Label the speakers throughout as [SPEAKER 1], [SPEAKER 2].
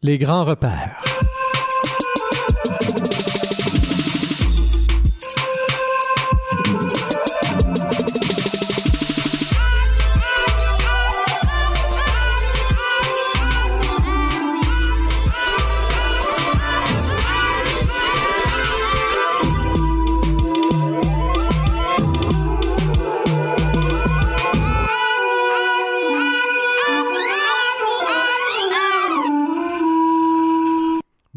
[SPEAKER 1] Les grands repères.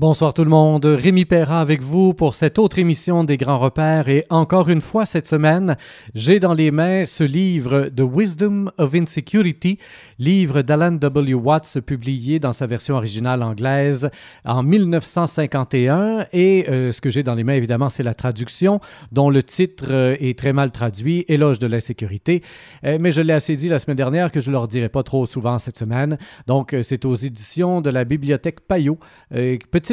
[SPEAKER 1] Bonsoir tout le monde, Rémi Perra avec vous pour cette autre émission des Grands Repères. Et encore une fois cette semaine, j'ai dans les mains ce livre The Wisdom of Insecurity, livre d'Alan W. Watts publié dans sa version originale anglaise en 1951 et euh, ce que j'ai dans les mains évidemment c'est la traduction dont le titre euh, est très mal traduit, Éloge de l'insécurité, euh, mais je l'ai assez dit la semaine dernière que je ne leur dirai pas trop souvent cette semaine, donc c'est aux éditions de la bibliothèque Payot,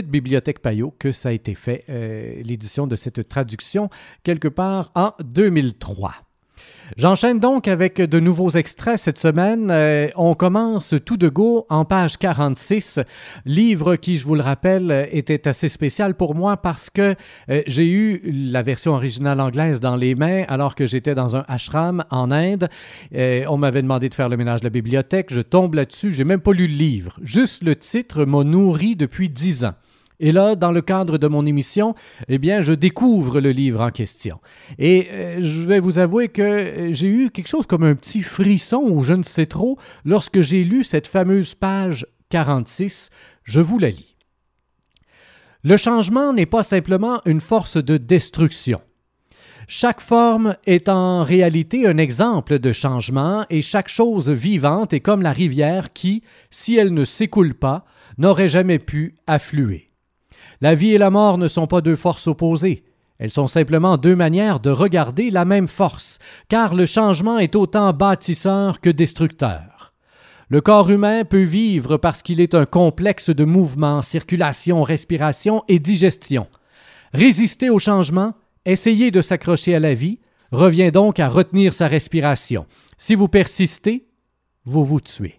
[SPEAKER 1] petit Bibliothèque Payot que ça a été fait, euh, l'édition de cette traduction, quelque part en 2003. J'enchaîne donc avec de nouveaux extraits cette semaine. Euh, on commence tout de go en page 46, livre qui, je vous le rappelle, était assez spécial pour moi parce que euh, j'ai eu la version originale anglaise dans les mains alors que j'étais dans un ashram en Inde. on m'avait demandé de faire le ménage de la bibliothèque. Je tombe là-dessus, j'ai même pas lu le livre. Juste le titre m'a nourri depuis dix ans. Et là, dans le cadre de mon émission, eh bien, je découvre le livre en question. Et euh, je vais vous avouer que euh, j'ai eu quelque chose comme un petit frisson ou je ne sais trop lorsque j'ai lu cette fameuse page 46. Je vous la lis. Le changement n'est pas simplement une force de destruction. Chaque forme est en réalité un exemple de changement et chaque chose vivante est comme la rivière qui, si elle ne s'écoule pas, n'aurait jamais pu affluer. La vie et la mort ne sont pas deux forces opposées. Elles sont simplement deux manières de regarder la même force, car le changement est autant bâtisseur que destructeur. Le corps humain peut vivre parce qu'il est un complexe de mouvements, circulation, respiration et digestion. Résister au changement, essayer de s'accrocher à la vie, revient donc à retenir sa respiration. Si vous persistez, vous vous tuez.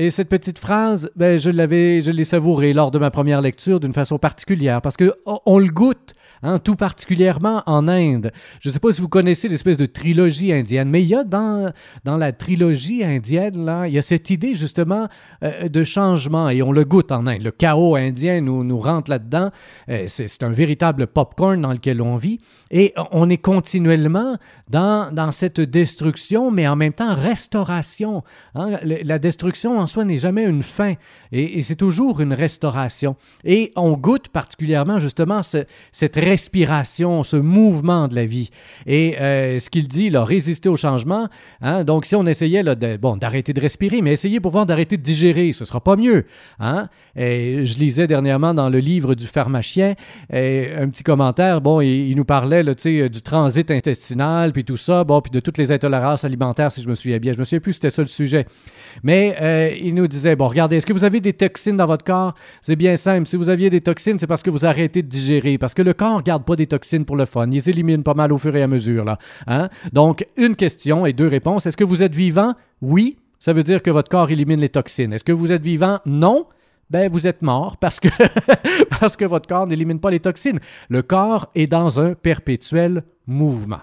[SPEAKER 1] Et cette petite phrase, ben, je l'avais, je l'ai savourée lors de ma première lecture d'une façon particulière parce que on le goûte Hein, tout particulièrement en Inde. Je ne sais pas si vous connaissez l'espèce de trilogie indienne, mais il y a dans, dans la trilogie indienne, là, il y a cette idée justement euh, de changement et on le goûte en Inde. Le chaos indien nous, nous rentre là-dedans. Euh, c'est un véritable popcorn dans lequel on vit et on est continuellement dans, dans cette destruction, mais en même temps restauration. Hein. La destruction en soi n'est jamais une fin et, c'est toujours une restauration. Et on goûte particulièrement justement ce, cette respiration, ce mouvement de la vie. Et euh, ce qu'il dit, là, résister au changement. Hein, donc, si on essayait là, de, bon, d'arrêter de respirer, mais essayez pour voir d'arrêter de digérer, ce sera pas mieux. Hein? Je lisais dernièrement dans le livre du pharmacien un petit commentaire. Bon, il, nous parlait là, du transit intestinal, puis tout ça, bon, puis de toutes les intolérances alimentaires, si je me souviens bien. Je me souviens plus c'était ça le sujet. Mais euh, il nous disait, bon, regardez, est-ce que vous avez des toxines dans votre corps? C'est bien simple. Si vous aviez des toxines, c'est parce que vous arrêtez de digérer. Parce que le corps ne garde pas des toxines pour le fun. Il les élimine pas mal au fur et à mesure. Là. Hein? Donc, une question et deux réponses. Est-ce que vous êtes vivant? Oui. Ça veut dire que votre corps élimine les toxines. Est-ce que vous êtes vivant? Non ben vous êtes mort parce que, parce que votre corps n'élimine pas les toxines. Le corps est dans un perpétuel mouvement.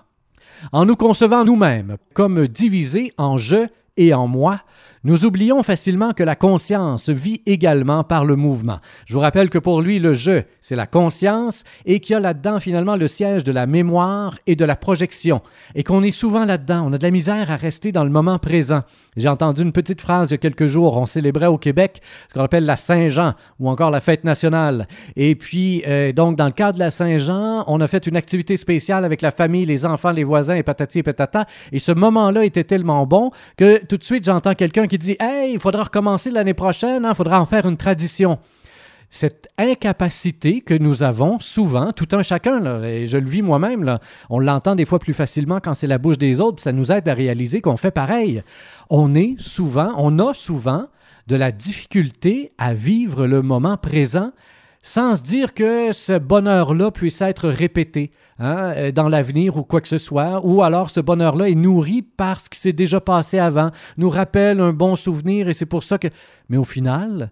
[SPEAKER 1] En nous concevant nous-mêmes comme divisés en je et en moi, nous oublions facilement que la conscience vit également par le mouvement. Je vous rappelle que pour lui, le je, c'est la conscience et qu'il y a là-dedans finalement le siège de la mémoire et de la projection et qu'on est souvent là-dedans. On a de la misère à rester dans le moment présent. J'ai entendu une petite phrase il y a quelques jours. On célébrait au Québec ce qu'on appelle la Saint-Jean ou encore la fête nationale. Et puis, euh, donc, dans le cadre de la Saint-Jean, on a fait une activité spéciale avec la famille, les enfants, les voisins et patati et patata. Et ce moment-là était tellement bon que tout de suite, j'entends quelqu'un qui dit Hey, il faudra recommencer l'année prochaine, il hein, faudra en faire une tradition. Cette incapacité que nous avons souvent, tout un chacun, et je le vis moi-même, on l'entend des fois plus facilement quand c'est la bouche des autres, ça nous aide à réaliser qu'on fait pareil. On est souvent, on a souvent de la difficulté à vivre le moment présent sans se dire que ce bonheur-là puisse être répété hein, euh, dans l'avenir ou quoi que ce soit, ou alors ce bonheur-là est nourri par ce qui s'est déjà passé avant, nous rappelle un bon souvenir et c'est pour ça que... Mais au final,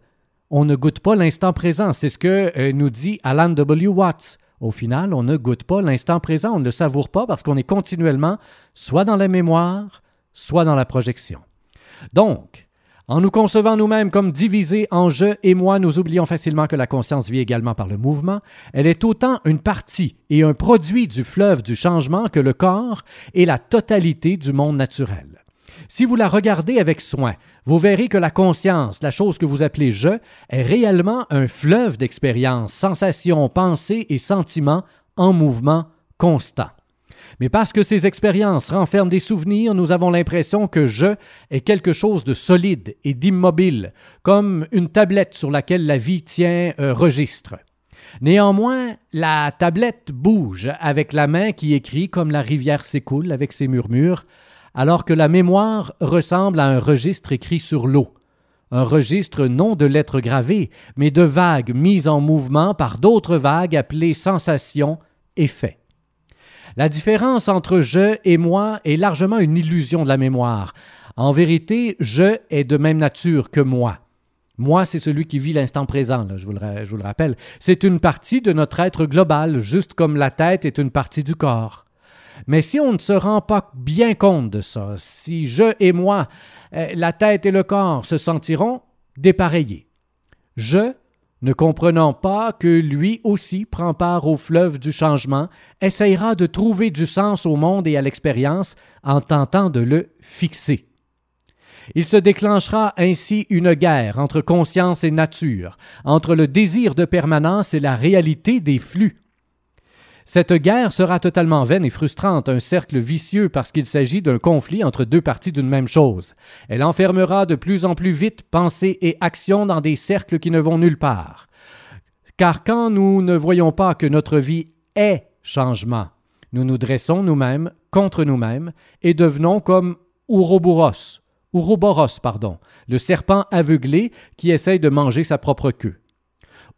[SPEAKER 1] on ne goûte pas l'instant présent. C'est ce que euh, nous dit Alan W. Watts. Au final, on ne goûte pas l'instant présent, on ne le savoure pas parce qu'on est continuellement soit dans la mémoire, soit dans la projection. Donc, en nous concevant nous-mêmes comme divisés en je et moi, nous oublions facilement que la conscience vit également par le mouvement. Elle est autant une partie et un produit du fleuve du changement que le corps est la totalité du monde naturel. Si vous la regardez avec soin, vous verrez que la conscience, la chose que vous appelez je, est réellement un fleuve d'expériences, sensations, pensées et sentiments en mouvement constant. Mais parce que ces expériences renferment des souvenirs, nous avons l'impression que je est quelque chose de solide et d'immobile, comme une tablette sur laquelle la vie tient un registre. Néanmoins, la tablette bouge avec la main qui écrit comme la rivière s'écoule avec ses murmures, alors que la mémoire ressemble à un registre écrit sur l'eau, un registre non de lettres gravées, mais de vagues mises en mouvement par d'autres vagues appelées sensations et faits. La différence entre je et moi est largement une illusion de la mémoire. En vérité, je est de même nature que moi. Moi, c'est celui qui vit l'instant présent, je, vous le, rappelle. C'est une partie de notre être global, juste comme la tête est une partie du corps. Mais si on ne se rend pas bien compte de ça, si je et moi, euh, la tête et le corps se sentiront dépareillés. Je, ne comprenant pas que lui aussi prend part au fleuve du changement, essayera de trouver du sens au monde et à l'expérience en tentant de le fixer. Il se déclenchera ainsi une guerre entre conscience et nature, entre le désir de permanence et la réalité des flux. Cette guerre sera totalement vaine et frustrante, un cercle vicieux parce qu'il s'agit d'un conflit entre deux parties d'une même chose. Elle enfermera de plus en plus vite pensée et action dans des cercles qui ne vont nulle part. Car quand nous ne voyons pas que notre vie est changement, nous nous dressons nous-mêmes contre nous-mêmes et devenons comme Ouroboros, Ouroboros, pardon, le serpent aveuglé qui essaye de manger sa propre queue.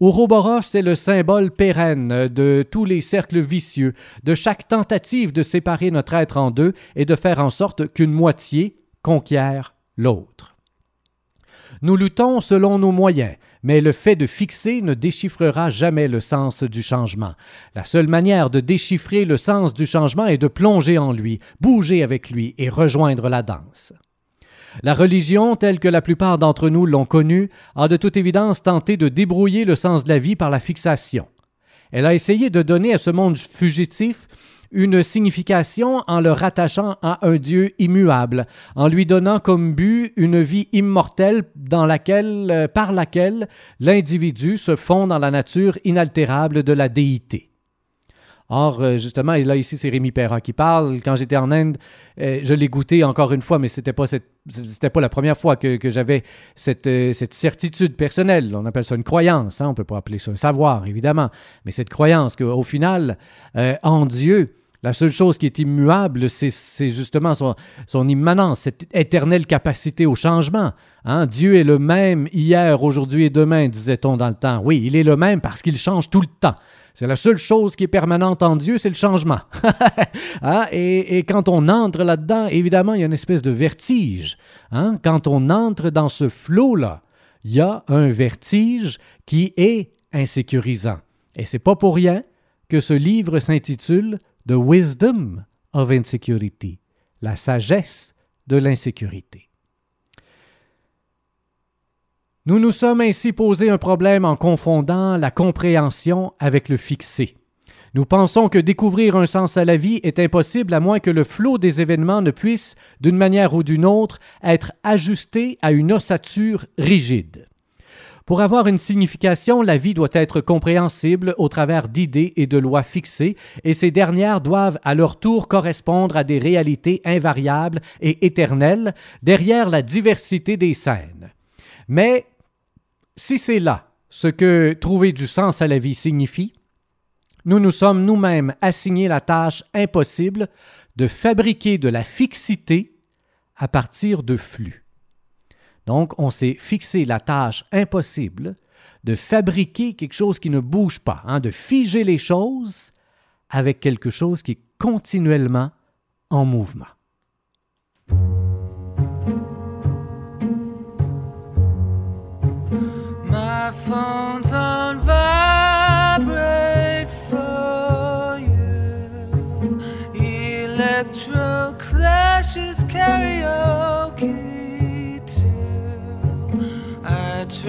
[SPEAKER 1] Ouroboros est le symbole pérenne de tous les cercles vicieux, de chaque tentative de séparer notre être en deux et de faire en sorte qu'une moitié conquiert l'autre. Nous luttons selon nos moyens, mais le fait de fixer ne déchiffrera jamais le sens du changement. La seule manière de déchiffrer le sens du changement est de plonger en lui, bouger avec lui et rejoindre la danse. La religion, telle que la plupart d'entre nous l'ont connue, a de toute évidence tenté de débrouiller le sens de la vie par la fixation. Elle a essayé de donner à ce monde fugitif une signification en le rattachant à un Dieu immuable, en lui donnant comme but une vie immortelle dans laquelle, euh, par laquelle l'individu se fond dans la nature inaltérable de la déité. Or, euh, justement, et là ici c'est Rémi Perra qui parle. Quand j'étais en Inde, euh, je l'ai goûté encore une fois, mais c'était pas pas la première fois que, j'avais cette, euh, cette, certitude personnelle. On appelle ça une croyance. Hein? On peut pas appeler ça un savoir, évidemment, mais cette croyance qu'au final, en Dieu, la seule chose qui est immuable, c'est justement son, immanence, cette éternelle capacité au changement. Hein? Dieu est le même hier, aujourd'hui et demain, disait-on dans le temps. Oui, il est le même parce qu'il change tout le temps. C'est la seule chose qui est permanente en Dieu, c'est le changement. Hein? et, quand on entre là-dedans, évidemment, il y a une espèce de vertige. Hein? Quand on entre dans ce flot-là, il y a un vertige qui est insécurisant. Et c'est pas pour rien que ce livre s'intitule The Wisdom of Insecurity, la sagesse de l'insécurité. Nous nous sommes ainsi posé un problème en confondant la compréhension avec le fixé. Nous pensons que découvrir un sens à la vie est impossible à moins que le flot des événements ne puisse, d'une manière ou d'une autre, être ajusté à une ossature rigide. Pour avoir une signification, la vie doit être compréhensible au travers d'idées et de lois fixées, et ces dernières doivent à leur tour correspondre à des réalités invariables et éternelles derrière la diversité des scènes. Mais si c'est là ce que trouver du sens à la vie signifie, nous nous sommes nous-mêmes assignés la tâche impossible de fabriquer de la fixité à partir de flux. Donc, on s'est fixé la tâche impossible de fabriquer quelque chose qui ne bouge pas, hein, de figer les choses avec quelque chose qui est continuellement en mouvement.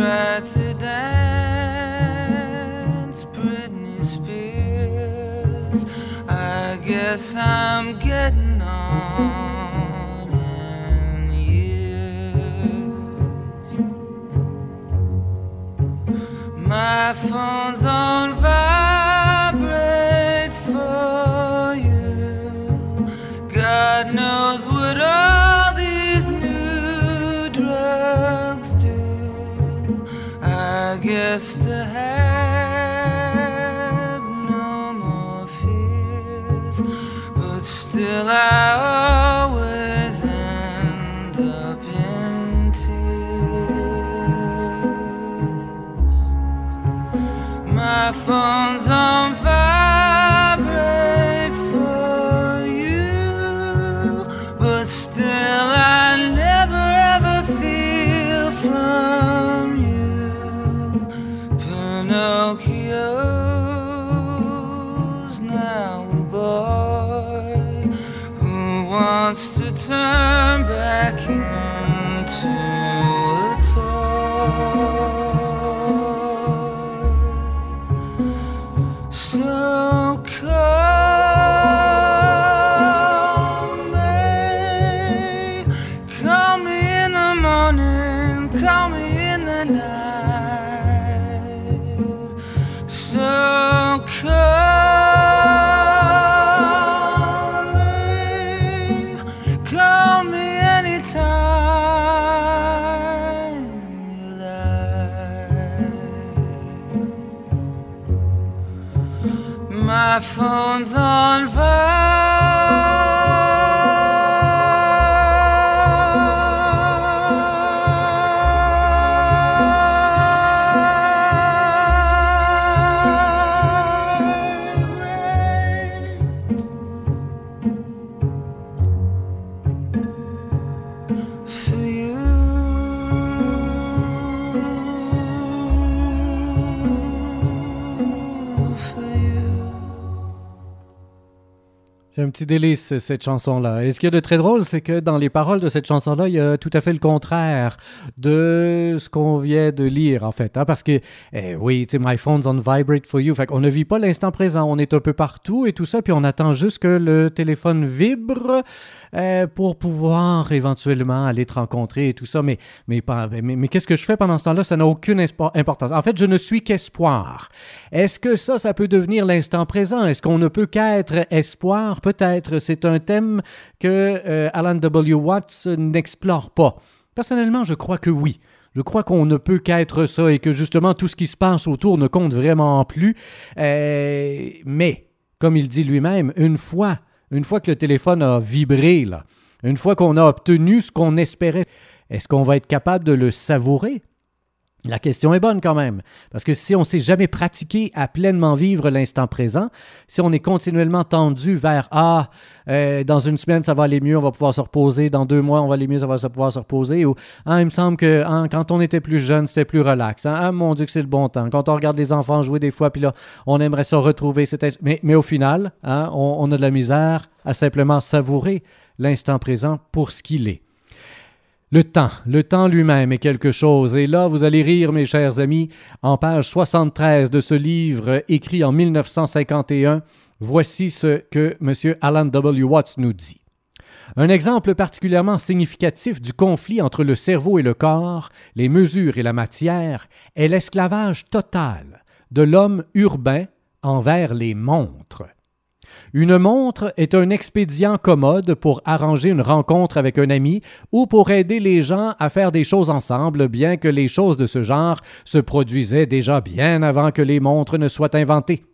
[SPEAKER 2] Tried to dance Britney Spears. I guess I'm getting on Phone's on vibrate
[SPEAKER 1] C'est un petit délice, cette chanson-là. Et ce qu'il y a de très drôle, c'est que dans les paroles de cette chanson-là, il y a tout à fait le contraire de ce qu'on vient de lire, en fait. hein, parce que, eh, oui, tu sais, My phone's on vibrate for you. Fait qu'on ne vit pas l'instant présent. On est un peu partout et tout ça, puis on attend juste que le téléphone vibre euh, pour pouvoir éventuellement aller te rencontrer et tout ça. Mais, mais, pas- mais, mais qu'est-ce que je fais pendant ce temps-là? Ça n'a aucune importance. En fait, je ne suis qu'espoir. Est-ce que ça, ça peut devenir l'instant présent? Est-ce qu'on ne peut qu'être espoir? Peut-être. C'est un thème que euh, Alan W. Watts n'explore pas. Personnellement, je crois que oui. Je crois qu'on ne peut qu'être ça et que justement tout ce qui se passe autour ne compte vraiment plus. Euh, mais, comme il dit lui-même, une fois, une fois que le téléphone a vibré, une fois qu'on a obtenu ce qu'on espérait, est-ce qu'on va être capable de le savourer? La question est bonne quand même, parce que si on ne s'est jamais pratiqué à pleinement vivre l'instant présent, si on est continuellement tendu vers Ah, euh, dans une semaine ça va aller mieux, on va pouvoir se reposer, dans deux mois on va aller mieux, ça va pouvoir se reposer, ou Ah, il me semble que hein, quand on était plus jeune, c'était plus relax. hein? Ah, mon Dieu, que c'est le bon temps. Quand on regarde les enfants jouer des fois, puis là, on aimerait se retrouver. Mais, au final, hein, on a de la misère à simplement savourer l'instant présent pour ce qu'il est. Le temps, le temps lui-même est quelque chose. Et là, vous allez rire, mes chers amis, en page 73 de ce livre écrit en 1951, voici ce que M. Alan W. Watts nous dit. Un exemple particulièrement significatif du conflit entre le cerveau et le corps, les mesures et la matière, est l'esclavage total de l'homme urbain envers les montres. Une montre est un expédient commode pour arranger une rencontre avec un ami ou pour aider les gens à faire des choses ensemble, bien que les choses de ce genre se produisaient déjà bien avant que les montres ne soient inventées.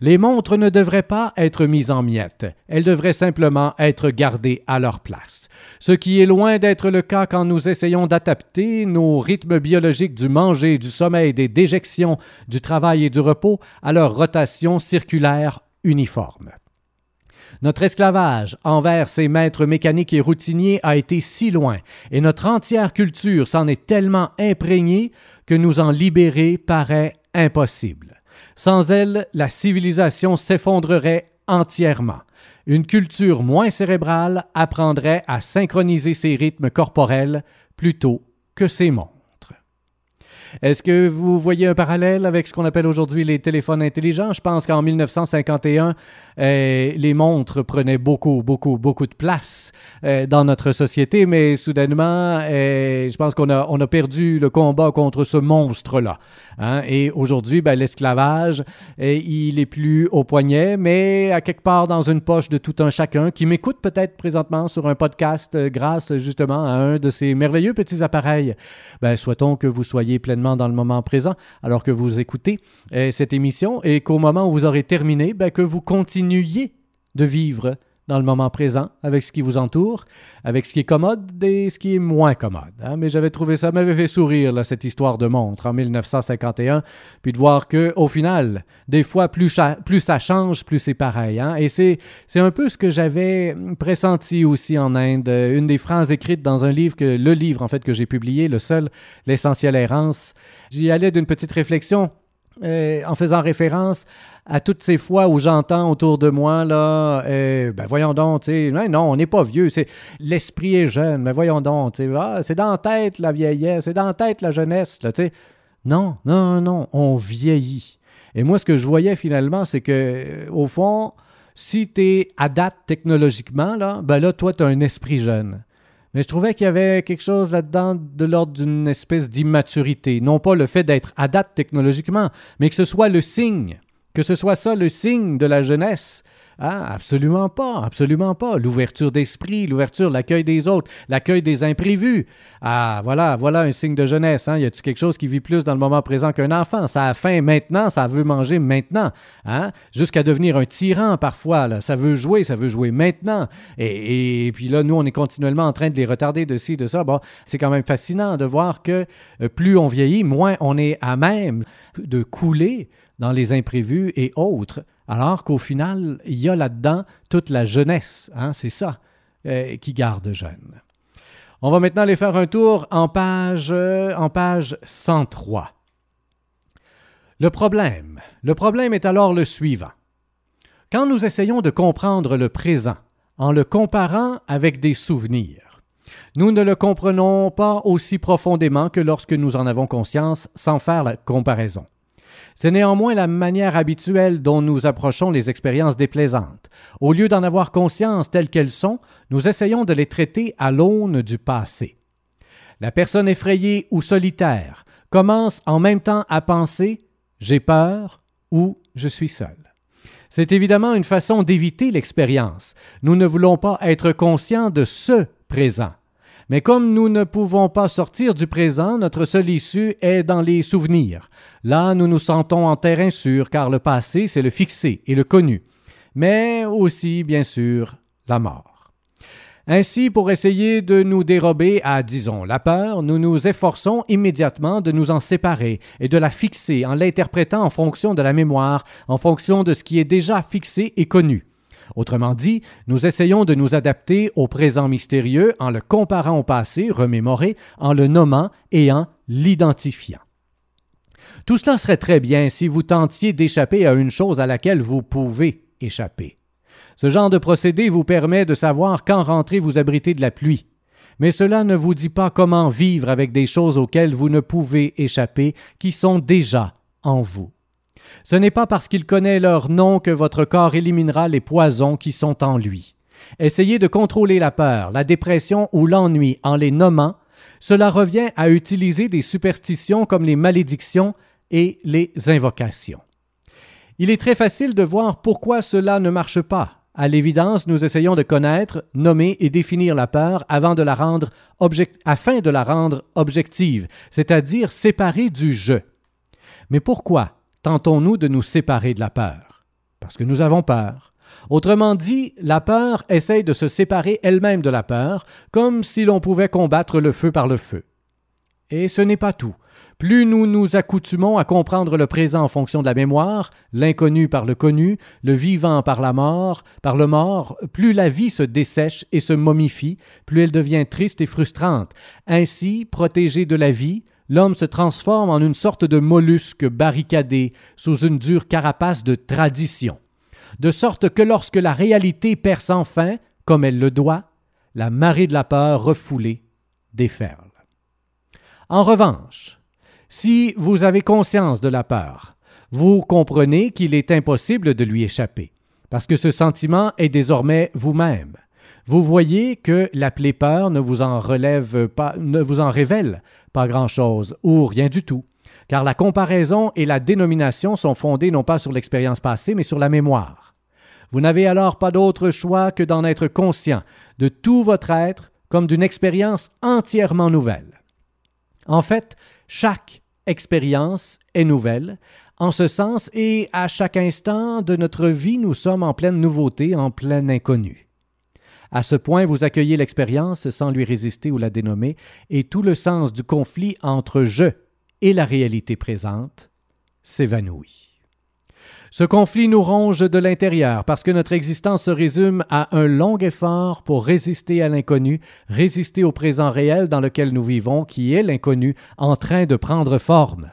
[SPEAKER 1] Les montres ne devraient pas être mises en miettes, elles devraient simplement être gardées à leur place. Ce qui est loin d'être le cas quand nous essayons d'adapter nos rythmes biologiques du manger, du sommeil, des déjections, du travail et du repos à leur rotation circulaire uniforme. Notre esclavage envers ces maîtres mécaniques et routiniers a été si loin, et notre entière culture s'en est tellement imprégnée que nous en libérer paraît impossible. Sans elle, la civilisation s'effondrerait entièrement. Une culture moins cérébrale apprendrait à synchroniser ses rythmes corporels plutôt que ses mondes. Est-ce que vous voyez un parallèle avec ce qu'on appelle aujourd'hui les téléphones intelligents? Je pense qu'en 1951, euh, les montres prenaient beaucoup, beaucoup, beaucoup de place euh, dans notre société, mais soudainement, euh, je pense qu'on a, on a perdu le combat contre ce monstre-là. Hein? Et aujourd'hui, ben, l'esclavage, il est plus au poignet, mais à quelque part dans une poche de tout un chacun qui m'écoute peut-être présentement sur un podcast grâce justement à un de ces merveilleux petits appareils. Ben, souhaitons que vous soyez pleinement dans le moment présent alors que vous écoutez euh, cette émission et qu'au moment où vous aurez terminé, ben, que vous continuiez de vivre dans le moment présent, avec ce qui vous entoure, avec ce qui est commode et ce qui est moins commode. Hein. Mais j'avais trouvé ça, m'avait fait sourire, là, cette histoire de montre en 1951, puis de voir que au final, des fois, plus, ça change, plus c'est pareil. Hein. Et c'est, c'est un peu ce que j'avais pressenti aussi en Inde. Une des phrases écrites dans un livre, que, le livre en fait que j'ai publié, le seul, L'essentiel errance, j'y allais d'une petite réflexion euh, en faisant référence à toutes ces fois où j'entends autour de moi, là, euh, ben voyons donc, tu non, on n'est pas vieux, c'est l'esprit est jeune, mais voyons donc, tu ah, c'est dans la tête la vieillesse, c'est dans la tête la jeunesse, tu. Non, non, non, on vieillit. Et moi, ce que je voyais finalement, c'est que, euh, au fond, si tu es à technologiquement, là, ben là, toi, tu as un esprit jeune. Mais je trouvais qu'il y avait quelque chose là-dedans de l'ordre d'une espèce d'immaturité. Non pas le fait d'être à date technologiquement, mais que ce soit le signe, que ce soit ça le signe de la jeunesse, ah, absolument pas, absolument pas. L'ouverture d'esprit, l'ouverture, l'accueil des autres, l'accueil des imprévus. Ah, voilà, voilà un signe de jeunesse. Hein? Y a-t-il quelque chose qui vit plus dans le moment présent qu'un enfant? Ça a faim maintenant, ça veut manger maintenant. Hein? Jusqu'à devenir un tyran parfois. Là. Ça veut jouer, ça veut jouer maintenant. Et, puis là, nous, on est continuellement en train de les retarder de ci, de ça. Bon, c'est quand même fascinant de voir que euh, plus on vieillit, moins on est à même de couler dans les imprévus et autres alors qu'au final, il y a là-dedans toute la jeunesse, hein, c'est ça euh, qui garde jeune. On va maintenant aller faire un tour en page, euh, en page 103. Le problème. Le problème est alors le suivant. Quand nous essayons de comprendre le présent en le comparant avec des souvenirs, nous ne le comprenons pas aussi profondément que lorsque nous en avons conscience sans faire la comparaison. C'est néanmoins la manière habituelle dont nous approchons les expériences déplaisantes. Au lieu d'en avoir conscience telles qu'elles sont, nous essayons de les traiter à l'aune du passé. La personne effrayée ou solitaire commence en même temps à penser j'ai peur ou je suis seul. C'est évidemment une façon d'éviter l'expérience. Nous ne voulons pas être conscients de ce présent. Mais comme nous ne pouvons pas sortir du présent, notre seule issue est dans les souvenirs. Là, nous nous sentons en terrain sûr, car le passé, c'est le fixé et le connu, mais aussi, bien sûr, la mort. Ainsi, pour essayer de nous dérober à, disons, la peur, nous nous efforçons immédiatement de nous en séparer et de la fixer en l'interprétant en fonction de la mémoire, en fonction de ce qui est déjà fixé et connu. Autrement dit, nous essayons de nous adapter au présent mystérieux en le comparant au passé remémoré, en le nommant et en l'identifiant. Tout cela serait très bien si vous tentiez d'échapper à une chose à laquelle vous pouvez échapper. Ce genre de procédé vous permet de savoir quand rentrer vous abriter de la pluie. Mais cela ne vous dit pas comment vivre avec des choses auxquelles vous ne pouvez échapper, qui sont déjà en vous. Ce n'est pas parce qu'il connaît leur nom que votre corps éliminera les poisons qui sont en lui. Essayez de contrôler la peur, la dépression ou l'ennui en les nommant. Cela revient à utiliser des superstitions comme les malédictions et les invocations. Il est très facile de voir pourquoi cela ne marche pas. À l'évidence, nous essayons de connaître, nommer et définir la peur avant de la rendre afin de la rendre objective, c'est-à-dire séparée du je. Mais pourquoi tentons-nous de nous séparer de la peur? Parce que nous avons peur. Autrement dit, la peur essaye de se séparer elle-même de la peur, comme si l'on pouvait combattre le feu par le feu. Et ce n'est pas tout. Plus nous nous accoutumons à comprendre le présent en fonction de la mémoire, l'inconnu par le connu, le vivant par la mort, par le mort, plus la vie se dessèche et se momifie, plus elle devient triste et frustrante. Ainsi, protégée de la vie, l'homme se transforme en une sorte de mollusque barricadé sous une dure carapace de tradition, de sorte que lorsque la réalité perce enfin, comme elle le doit, la marée de la peur refoulée déferle. En revanche, si vous avez conscience de la peur, vous comprenez qu'il est impossible de lui échapper, parce que ce sentiment est désormais vous-même. Vous voyez que l'appeler peur ne vous en relève pas, ne vous en révèle pas grand-chose, ou rien du tout, car la comparaison et la dénomination sont fondées non pas sur l'expérience passée, mais sur la mémoire. Vous n'avez alors pas d'autre choix que d'en être conscient de tout votre être comme d'une expérience entièrement nouvelle. En fait, chaque expérience est nouvelle, en ce sens, et à chaque instant de notre vie, nous sommes en pleine nouveauté, en plein inconnu. À ce point, vous accueillez l'expérience sans lui résister ou la dénommer, et tout le sens du conflit entre je et la réalité présente s'évanouit. Ce conflit nous ronge de l'intérieur parce que notre existence se résume à un long effort pour résister à l'inconnu, résister au présent réel dans lequel nous vivons, qui est l'inconnu en train de prendre forme.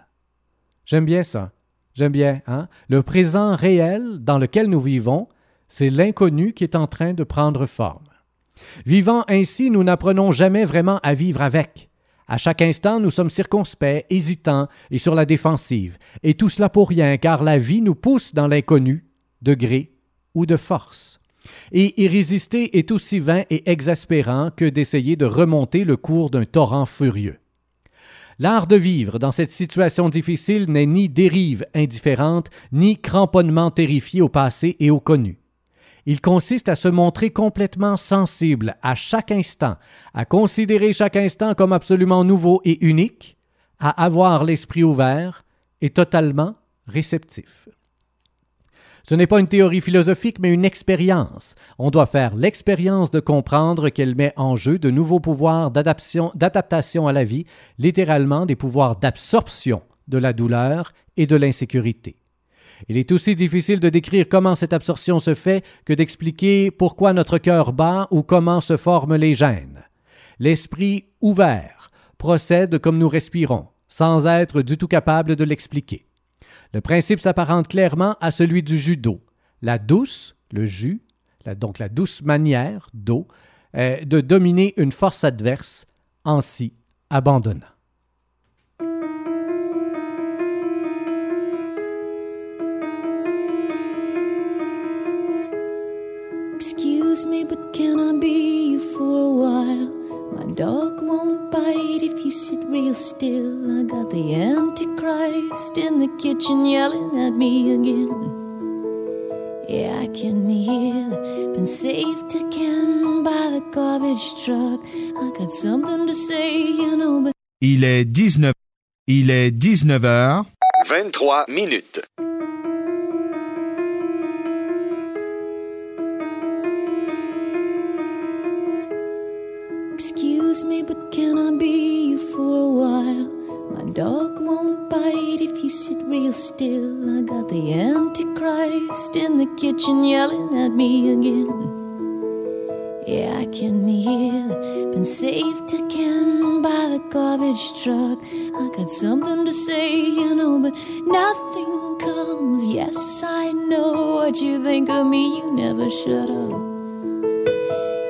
[SPEAKER 1] J'aime bien ça. J'aime bien, hein? Le présent réel dans lequel nous vivons, c'est l'inconnu qui est en train de prendre forme. Vivant ainsi, nous n'apprenons jamais vraiment à vivre avec. À chaque instant, nous sommes circonspects, hésitants et sur la défensive, et tout cela pour rien, car la vie nous pousse dans l'inconnu, de gré ou de force. Et y résister est aussi vain et exaspérant que d'essayer de remonter le cours d'un torrent furieux. L'art de vivre dans cette situation difficile n'est ni dérive indifférente, ni cramponnement terrifié au passé et au connu. Il consiste à se montrer complètement sensible à chaque instant, à considérer chaque instant comme absolument nouveau et unique, à avoir l'esprit ouvert et totalement réceptif. Ce n'est pas une théorie philosophique, mais une expérience. On doit faire l'expérience de comprendre qu'elle met en jeu de nouveaux pouvoirs d'adaptation à la vie, littéralement des pouvoirs d'absorption de la douleur et de l'insécurité. Il est aussi difficile de décrire comment cette absorption se fait que d'expliquer pourquoi notre cœur bat ou comment se forment les gènes. L'esprit ouvert procède comme nous respirons, sans être du tout capable de l'expliquer. Le principe s'apparente clairement à celui du jus d'eau. La douce, le jus, donc la douce manière d'eau, de dominer une force adverse en s'y abandonnant.
[SPEAKER 3] Excuse me, but can I be you for a while? My dog won't bite if you sit real still. I got the Antichrist in the kitchen yelling at me again. Yeah, I can hear. Been saved again by the garbage truck. I got something to say, you know, but.
[SPEAKER 4] Il est 19. Il est 19h. 23 minutes.
[SPEAKER 3] Be you for a while? My dog won't bite if you sit real still. I got the Antichrist in the kitchen yelling at me again. Yeah, I can hear. Been saved again by the garbage truck. I got something to say, you know, but nothing comes. Yes, I know what you think of me. You never shut up.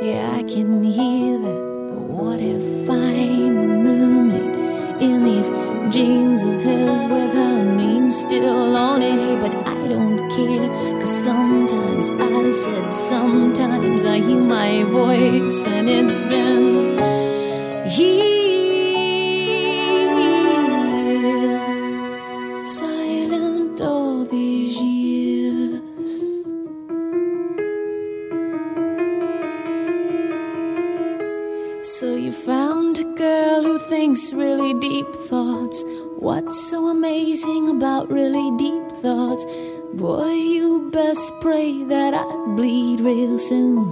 [SPEAKER 3] Yeah, I can hear that. What if I'm a mermaid in these jeans of his with her name still on it? But I don't care. Cause sometimes I said, sometimes I hear my voice, and it's been here, best pray that I bleed real soon.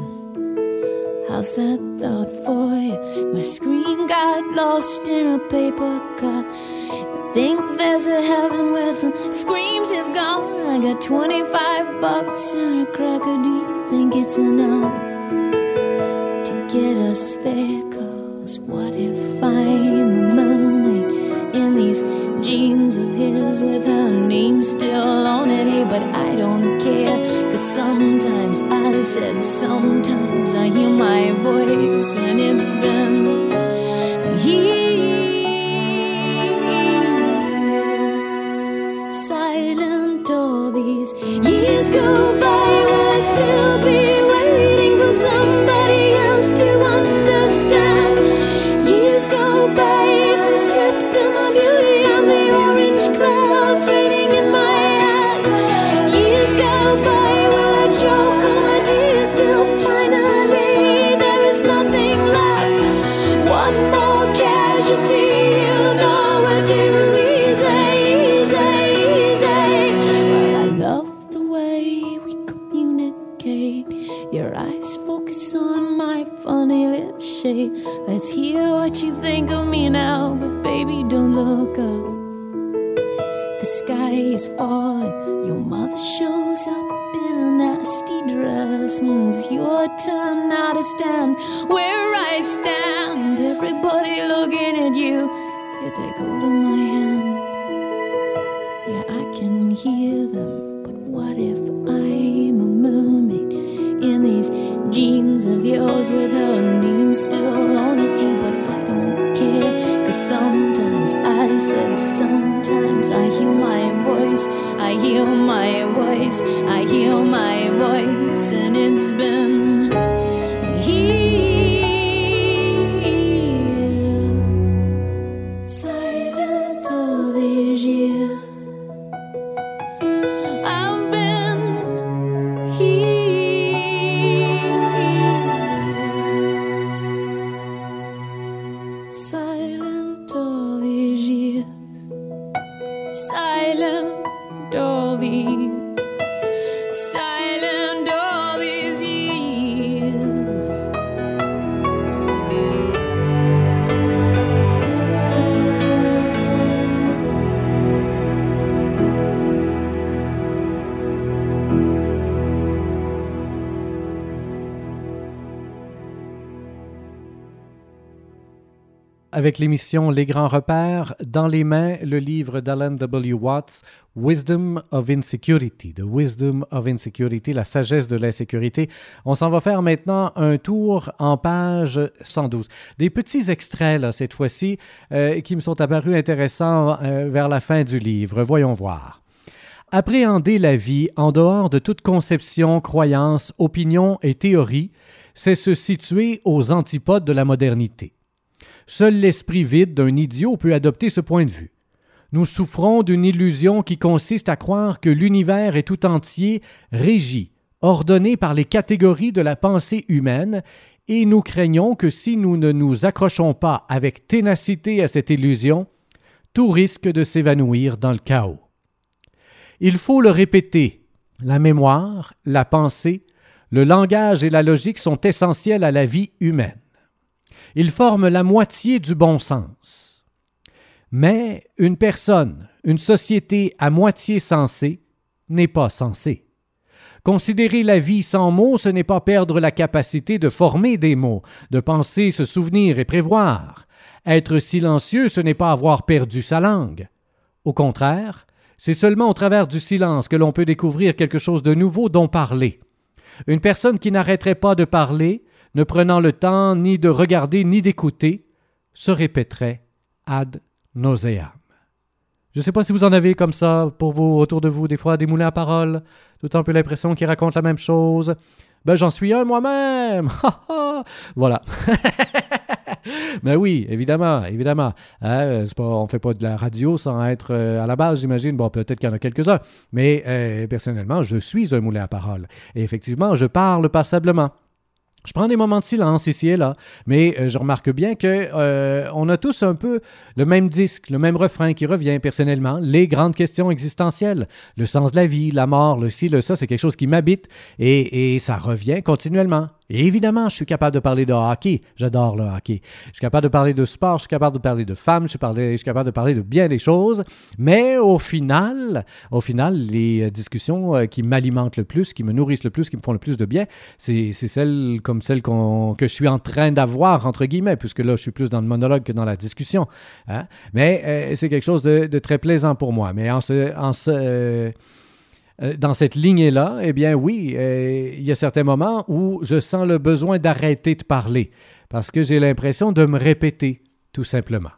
[SPEAKER 3] How's that thought for you? My screen got lost in a paper cup. Think there's a heaven where some screams have gone. I got 25 bucks and a cracker. Do you think it's enough? to get us there. Cause what if
[SPEAKER 5] jeans of his with her name still on it. Hey, but I don't care. Cause sometimes I said, sometimes I hear my voice, and it's been here. Silent all these years go by. Will I still be take a look.
[SPEAKER 1] Avec l'émission Les Grands Repères, dans les mains, le livre d'Alan W. Watts, Wisdom of Insecurity, The Wisdom of Insecurity, la sagesse de l'insécurité. On s'en va faire maintenant un tour en page 112. Des petits extraits, là, cette fois-ci, euh, qui me sont apparus intéressants euh, vers la fin du livre. Voyons voir. Appréhender la vie en dehors de toute conception, croyance, opinion et théorie, c'est se situer aux antipodes de la modernité. Seul l'esprit vide d'un idiot peut adopter ce point de vue. Nous souffrons d'une illusion qui consiste à croire que l'univers est tout entier régi, ordonné par les catégories de la pensée humaine, et nous craignons que si nous ne nous accrochons pas avec ténacité à cette illusion, tout risque de s'évanouir dans le chaos. Il faut le répéter, la mémoire, la pensée, le langage et la logique sont essentiels à la vie humaine. Ils forment la moitié du bon sens. Mais une personne, une société à moitié sensée n'est pas sensée. Considérer la vie sans mots, ce n'est pas perdre la capacité de former des mots, de penser, se souvenir et prévoir. Être silencieux, ce n'est pas avoir perdu sa langue. Au contraire, c'est seulement au travers du silence que l'on peut découvrir quelque chose de nouveau dont parler. Une personne qui n'arrêterait pas de parler, ne prenant le temps ni de regarder ni d'écouter, se répéterait ad nauseam. Je ne sais pas si vous en avez comme ça pour vous autour de vous, des fois des moulins à parole, tout un peu l'impression qu'ils racontent la même chose. Ben j'en suis un moi-même. voilà. Mais oui, évidemment, évidemment. Hein, pas, on ne fait pas de la radio sans être euh, à la base, j'imagine. Bon, peut-être qu'il y en a quelques-uns. Mais euh, personnellement, je suis un moulin à parole. Et effectivement, je parle passablement. Je prends des moments de silence ici et là, mais euh, je remarque bien que euh, on a tous un peu le même disque, le même refrain qui revient personnellement, les grandes questions existentielles, le sens de la vie, la mort, le ci, le ça, c'est quelque chose qui m'habite et, et ça revient continuellement. Évidemment, je suis capable de parler de hockey. J'adore le hockey. Je suis capable de parler de sport, je suis capable de parler de femmes, je suis, capable de parler de bien des choses. Mais au final, au final, les euh, discussions euh, qui m'alimentent le plus, qui me nourrissent le plus, qui me font le plus de bien, c'est celles comme celles que je suis en train d'avoir, entre guillemets, puisque là, je suis plus dans le monologue que dans la discussion. hein. Mais euh, c'est quelque chose de, très plaisant pour moi. Mais en ce... dans cette lignée-là, eh bien oui, euh, il y a certains moments où je sens le besoin d'arrêter de parler parce que j'ai l'impression de me répéter, tout simplement.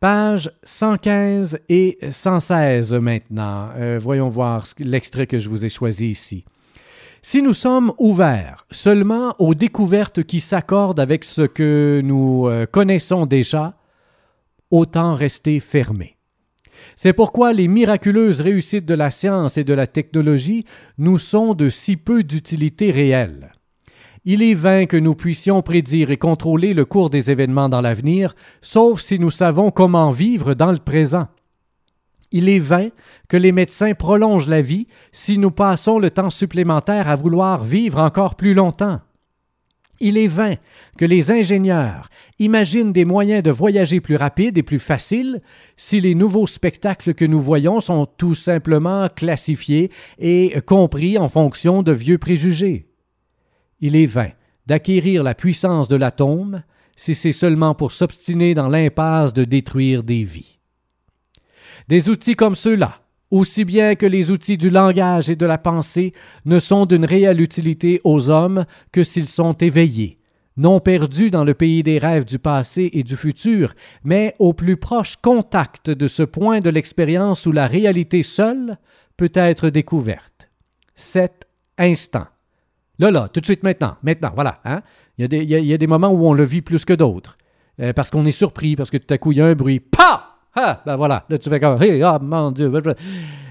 [SPEAKER 1] Page 115 et 116 maintenant. Euh, voyons voir l'extrait que je vous ai choisi ici. Si nous sommes ouverts seulement aux découvertes qui s'accordent avec ce que nous euh, connaissons déjà, autant rester fermés. C'est pourquoi les miraculeuses réussites de la science et de la technologie nous sont de si peu d'utilité réelle. Il est vain que nous puissions prédire et contrôler le cours des événements dans l'avenir, sauf si nous savons comment vivre dans le présent. Il est vain que les médecins prolongent la vie si nous passons le temps supplémentaire à vouloir vivre encore plus longtemps. Il est vain que les ingénieurs imaginent des moyens de voyager plus rapides et plus faciles si les nouveaux spectacles que nous voyons sont tout simplement classifiés et compris en fonction de vieux préjugés. Il est vain d'acquérir la puissance de l'atome si c'est seulement pour s'obstiner dans l'impasse de détruire des vies. Des outils comme ceux-là, aussi bien que les outils du langage et de la pensée, ne sont d'une réelle utilité aux hommes que s'ils sont éveillés, non perdus dans le pays des rêves du passé et du futur, mais au plus proche contact de ce point de l'expérience où la réalité seule peut être découverte. Cet instant. Là, là, tout de suite maintenant, maintenant, voilà. Hein? Il, y a des, moments où on le vit plus que d'autres. Euh, parce qu'on est surpris, parce que tout à coup, il y a un bruit. Pa! Ah! Ben voilà. Là, tu fais comme, hey, ah, mon Dieu.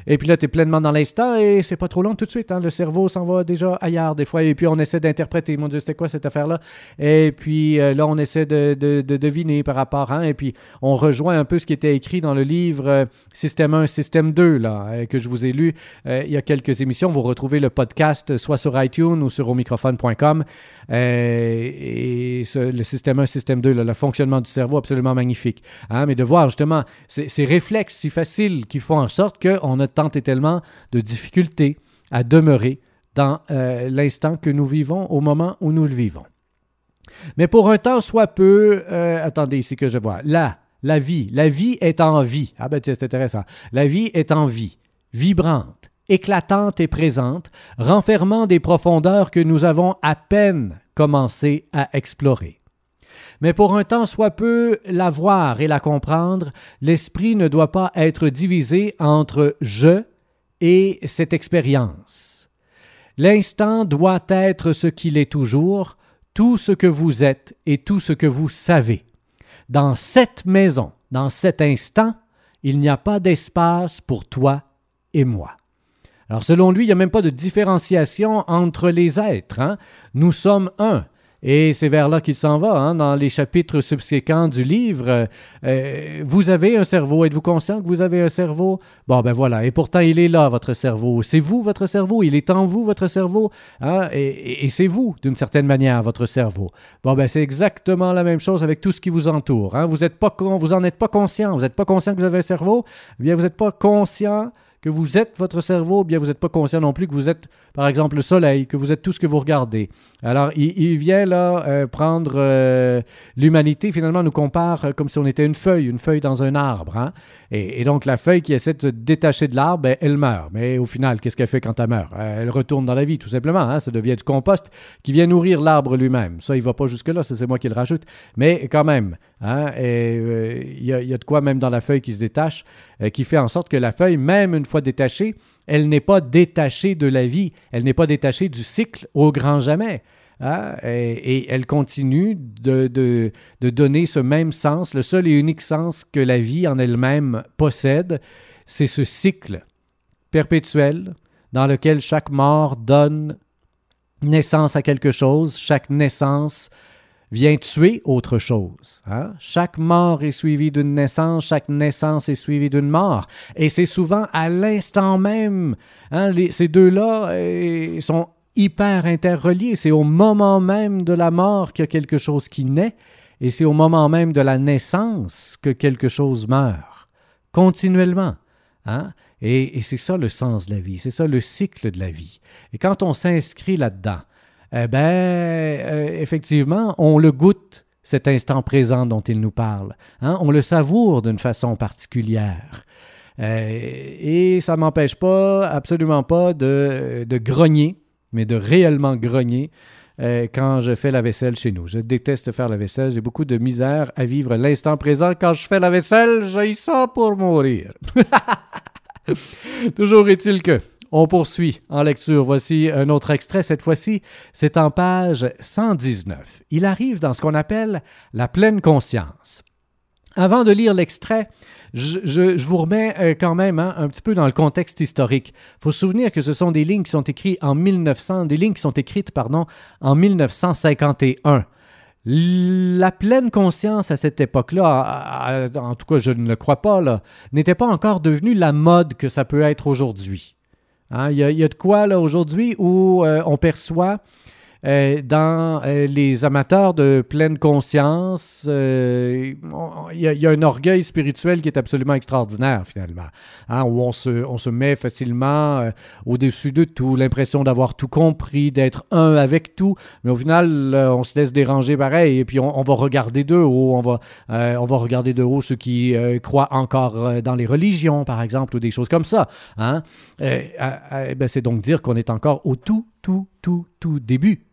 [SPEAKER 1] Et puis là, tu es pleinement dans l'instant et c'est pas trop long tout de suite. Hein? Le cerveau s'en va déjà ailleurs des fois. Et puis on essaie d'interpréter, mon Dieu, c'était quoi cette affaire-là? Et puis euh, là, on essaie de, de, de deviner par rapport. Hein? Et puis on rejoint un peu ce qui était écrit dans le livre euh, Système 1, Système 2, là, euh, que je vous ai lu il y a quelques émissions. Vous retrouvez le podcast soit sur iTunes ou sur omicrophone.com. Et le Système 1, Système 2, là, le fonctionnement du cerveau, absolument magnifique. Hein? Mais de voir justement ces, ces réflexes si faciles qui font en sorte qu'on a tant et tellement de difficultés à demeurer dans euh, l'instant que nous vivons au moment où nous le vivons. Mais pour un temps soit peu, euh, attendez ici que je vois, là, la vie, la vie est en vie. Ah ben tiens, c'est intéressant. La vie est en vie, vibrante, éclatante et présente, renfermant des profondeurs que nous avons à peine commencé à explorer. Mais pour un temps soit peu la voir et la comprendre, l'esprit ne doit pas être divisé entre je et cette expérience. L'instant doit être ce qu'il est toujours, tout ce que vous êtes et tout ce que vous savez. Dans cette maison, dans cet instant, il n'y a pas d'espace pour toi et moi. Alors selon lui, il n'y a même pas de différenciation entre les êtres. Hein? Nous sommes un. Et c'est vers là qu'il s'en va, hein, dans les chapitres subséquents du livre. Euh, vous avez un cerveau. Êtes-vous conscient que vous avez un cerveau? Bon, ben voilà. Et pourtant, il est là, votre cerveau. C'est vous, votre cerveau. Il est en vous, votre cerveau. Hein? Et, c'est vous, d'une certaine manière, votre cerveau. Bon, ben c'est exactement la même chose avec tout ce qui vous entoure. Hein? Vous êtes pas, vous en êtes pas conscient. Vous n'êtes pas conscient que vous avez un cerveau. Eh bien, vous n'êtes pas conscient que vous êtes votre cerveau, bien vous n'êtes pas conscient non plus que vous êtes, par exemple, le soleil, que vous êtes tout ce que vous regardez. Alors, il, vient là euh, prendre euh, l'humanité, finalement, nous compare euh, comme si on était une feuille, une feuille dans un arbre. Hein? Et, donc, la feuille qui essaie de se détacher de l'arbre, ben, elle meurt. Mais au final, qu'est-ce qu'elle fait quand elle meurt? Elle retourne dans la vie, tout simplement. Hein? Ça devient du compost qui vient nourrir l'arbre lui-même. Ça, il ne va pas jusque-là, c'est moi qui le rajoute. Mais quand même, hein? il y, y, a de quoi même dans la feuille qui se détache, qui fait en sorte que la feuille, même une fois détachée, elle n'est pas détachée de la vie, elle n'est pas détachée du cycle au grand jamais. Hein? Et, et, elle continue de, donner ce même sens, le seul et unique sens que la vie en elle-même possède, c'est ce cycle perpétuel dans lequel chaque mort donne naissance à quelque chose, chaque naissance vient tuer autre chose. Hein? Chaque mort est suivie d'une naissance, chaque naissance est suivie d'une mort. Et c'est souvent à l'instant même. Hein, ces deux-là euh, sont hyper interreliés. C'est au moment même de la mort qu'il y a quelque chose qui naît, et c'est au moment même de la naissance que quelque chose meurt, continuellement. Hein? Et, c'est ça le sens de la vie, c'est ça le cycle de la vie. Et quand on s'inscrit là-dedans, eh bien, euh, effectivement, on le goûte, cet instant présent dont il nous parle. Hein? On le savoure d'une façon particulière. Euh, et ça ne m'empêche pas, absolument pas, de, de, grogner, mais de réellement grogner euh, quand je fais la vaisselle chez nous. Je déteste faire la vaisselle. J'ai beaucoup de misère à vivre l'instant présent. Quand je fais la vaisselle, j'ai ça pour mourir. Toujours est-il que on poursuit en lecture. Voici un autre extrait. Cette fois-ci, c'est en page 119. Il arrive dans ce qu'on appelle la pleine conscience. Avant de lire l'extrait, je, vous remets euh, quand même hein, un petit peu dans le contexte historique. Il faut se souvenir que ce sont des lignes qui sont écrites en 1900, des lignes qui sont écrites pardon, en 1951. La pleine conscience à cette époque-là, en tout cas je ne le crois pas, n'était pas encore devenue la mode que ça peut être aujourd'hui. Hein, il y, a de quoi là aujourd'hui où euh, on perçoit euh, dans euh, les amateurs de pleine conscience, euh, il y, a un orgueil spirituel qui est absolument extraordinaire finalement, hein, où on se, on se met facilement au-dessus de tout, l'impression d'avoir tout compris, d'être un avec tout, mais au final, on se laisse déranger pareil, et puis on, va regarder de haut, on va, on va regarder de haut ceux qui croient encore dans les religions, par exemple, ou des choses comme ça. Hein? Ben, c'est donc dire qu'on est encore au tout, tout, tout, tout début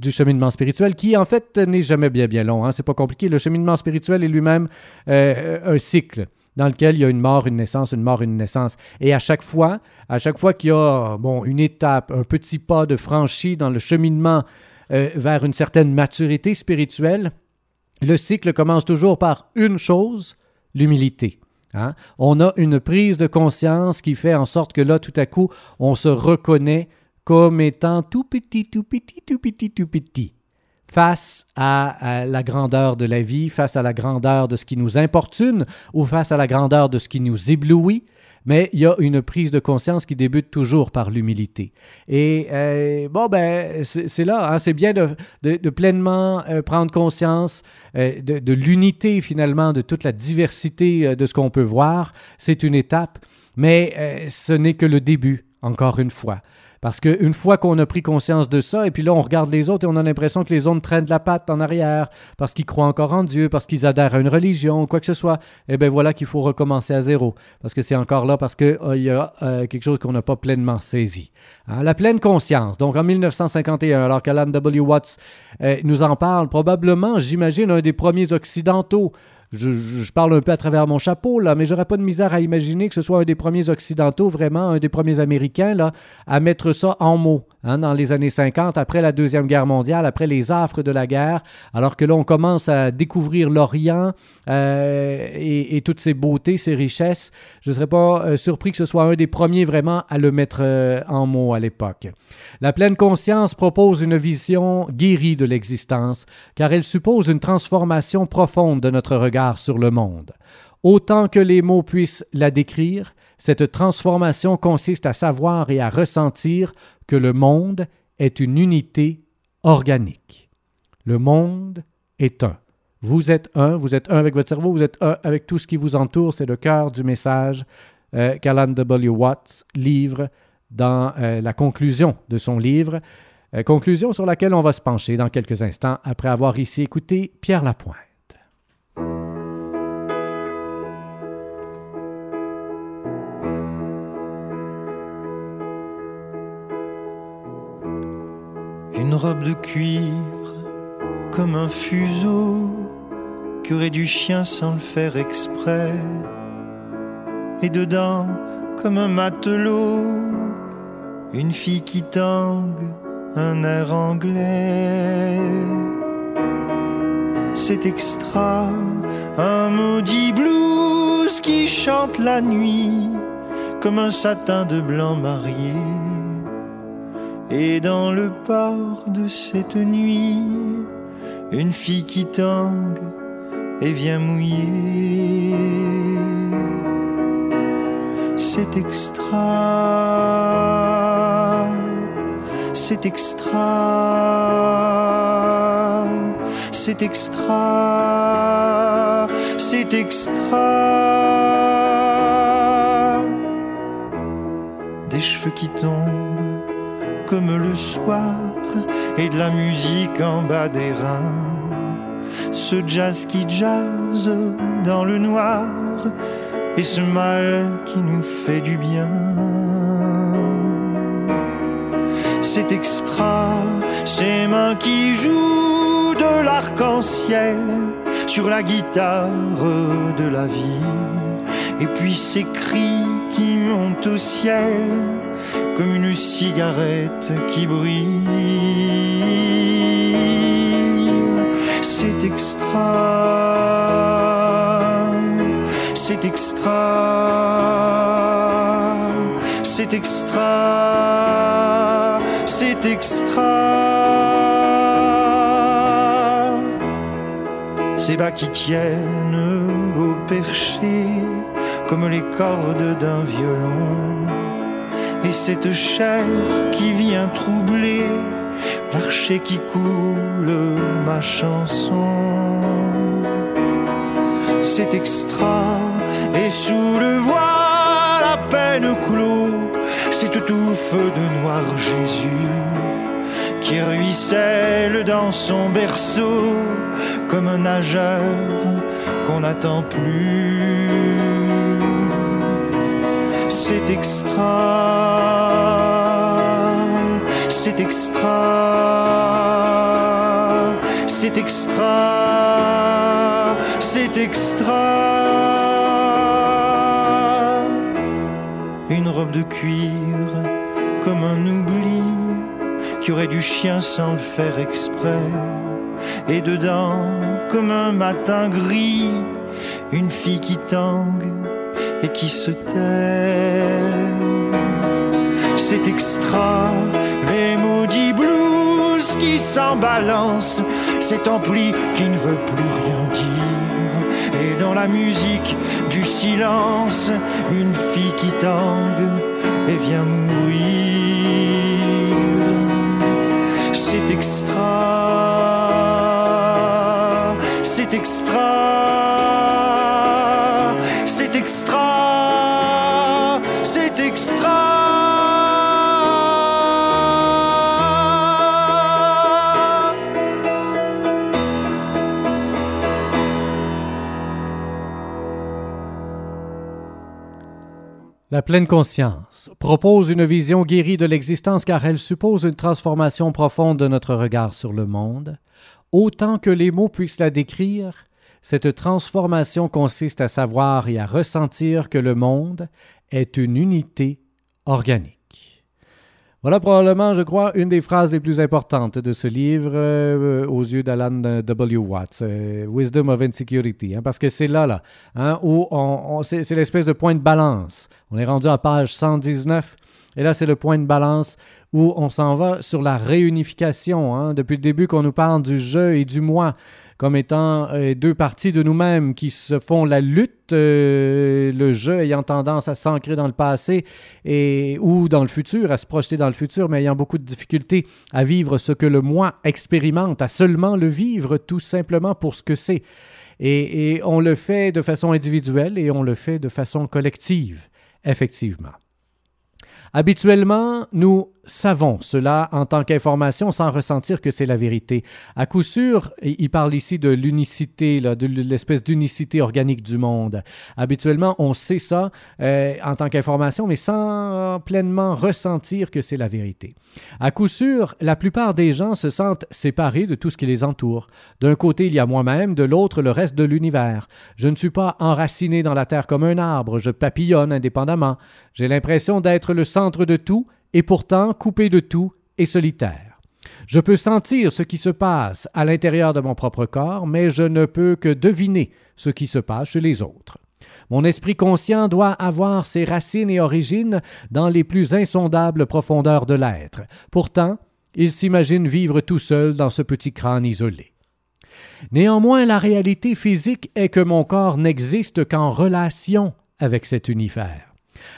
[SPEAKER 1] du cheminement spirituel, qui en fait n'est jamais bien bien long. Hein? C'est pas compliqué. Le cheminement spirituel est lui-même euh, un cycle dans lequel il y a une mort, une naissance, une mort, une naissance. Et à chaque fois, à chaque fois qu'il y a bon une étape, un petit pas de franchi dans le cheminement euh, vers une certaine maturité spirituelle, le cycle commence toujours par une chose, l'humilité. Hein? On a une prise de conscience qui fait en sorte que là, tout à coup, on se reconnaît comme étant tout petit, tout petit, tout petit, tout petit, face à, la grandeur de la vie, face à la grandeur de ce qui nous importune ou face à la grandeur de ce qui nous éblouit. Mais il y a une prise de conscience qui débute toujours par l'humilité. Et euh, bon, ben, c'est là, hein, c'est bien de, pleinement euh, prendre conscience euh, de, l'unité finalement, de toute la diversité de ce qu'on peut voir. C'est une étape, mais ce n'est que le début, encore une fois. Parce qu'une fois qu'on a pris conscience de ça, et puis là, on regarde les autres et on a l'impression que les autres traînent la patte en arrière, parce qu'ils croient encore en Dieu, parce qu'ils adhèrent à une religion, quoi que ce soit, eh bien voilà qu'il faut recommencer à zéro. Parce que c'est encore là, parce qu'il euh, y a euh, quelque chose qu'on n'a pas pleinement saisi. Hein, la pleine conscience. Donc en 1951, alors qu'Alan W. Watts euh, nous en parle, probablement, j'imagine, un des premiers occidentaux je, parle un peu à travers mon chapeau, là, mais j'aurais pas de misère à imaginer que ce soit un des premiers occidentaux, vraiment, un des premiers Américains, là, à mettre ça en mots, hein, dans les années 50, après la Deuxième Guerre mondiale, après les affres de la guerre, alors que là, on commence à découvrir l'Orient euh, et, toutes ses beautés, ses richesses. Je ne serais pas euh, surpris que ce soit un des premiers vraiment à le mettre euh, en mots à l'époque. La pleine conscience propose une vision guérie de l'existence, car elle suppose une transformation profonde de notre regard sur le monde. Autant que les mots puissent la décrire, cette transformation consiste à savoir et à ressentir que le monde est une unité organique. Le monde est un. Vous êtes un, vous êtes un avec votre cerveau, vous êtes un avec tout ce qui vous entoure. C'est le cœur du message euh, qu'Alan W. Watts livre dans euh, la conclusion de son livre. Euh, conclusion sur laquelle on va se pencher dans quelques instants après avoir ici écouté Pierre Lapointe.
[SPEAKER 6] Une robe de cuir comme un fuseau qu'aurait du chien sans le faire exprès. Et dedans, comme un matelot, une fille qui tangue un air anglais. C'est extra, un maudit blues qui chante la nuit comme un satin de blanc marié et dans le port de cette nuit, une fille qui tangue et vient mouiller. C'est extra. c'est extra, c'est extra, c'est extra. Des cheveux qui tombent comme le soir et de la musique en bas des reins. Ce jazz qui jazz dans le noir et ce mal qui nous fait du bien. C'est extra, ces mains qui jouent de l'arc-en-ciel sur la guitare de la vie. Et puis ces cris qui montent au ciel comme une cigarette qui brille. C'est extra, c'est extra, c'est extra, c'est extra. Ces bas qui tiennent au perché comme les cordes d'un violon. Et cette chair qui vient troubler l'archer qui coule ma chanson. C'est extra, et sous le voile à peine clos, cette touffe de noir Jésus qui ruisselle dans son berceau comme un nageur qu'on n'attend plus. C'est extra, c'est extra, c'est extra, c'est extra. Une robe de cuir comme un oubli qui aurait du chien sans le faire exprès. Et dedans, comme un matin gris, une fille qui tangue et qui se tait. C'est extra, les maudits blues qui s'en balancent, cet ampli qui ne veut plus rien dire. Et dans la musique du silence, une fille qui tangue et vient mourir.
[SPEAKER 1] La pleine conscience propose une vision guérie de l'existence car elle suppose une transformation profonde de notre regard sur le monde. Autant que les mots puissent la décrire, cette transformation consiste à savoir et à ressentir que le monde est une unité organique. Voilà probablement, je crois, une des phrases les plus importantes de ce livre euh, aux yeux d'Alan W. Watts, euh, Wisdom of Insecurity, hein, parce que c'est là, là, hein, où on, c'est l'espèce de point de balance. On est rendu à page 119, et là, c'est le point de balance où on s'en va sur la réunification. hein, depuis le début qu'on nous parle du je et du moi comme étant euh, deux parties de nous-mêmes qui se font la lutte, euh, le je ayant tendance à s'ancrer dans le passé et ou dans le futur, à se projeter dans le futur, mais ayant beaucoup de difficultés à vivre ce que le moi expérimente, à seulement le vivre tout simplement pour ce que c'est. Et on le fait de façon individuelle et on le fait de façon collective, effectivement. Habituellement, nous savons cela en tant qu'information sans ressentir que c'est la vérité. À coup sûr, il parle ici de l'unicité, de l'espèce d'unicité organique du monde. Habituellement, on sait ça euh, en tant qu'information, mais sans pleinement ressentir que c'est la vérité. À coup sûr, la plupart des gens se sentent séparés de tout ce qui les entoure. D'un côté, il y a moi-même, de l'autre, le reste de l'univers. Je ne suis pas enraciné dans la terre comme un arbre, je papillonne indépendamment. J'ai l'impression d'être le centre de tout, et pourtant coupé de tout et solitaire. Je peux sentir ce qui se passe à l'intérieur de mon propre corps, mais je ne peux que deviner ce qui se passe chez les autres. Mon esprit conscient doit avoir ses racines et origines dans les plus insondables profondeurs de l'être. Pourtant, il s'imagine vivre tout seul dans ce petit crâne isolé. Néanmoins, la réalité physique est que mon corps n'existe qu'en relation avec cet univers.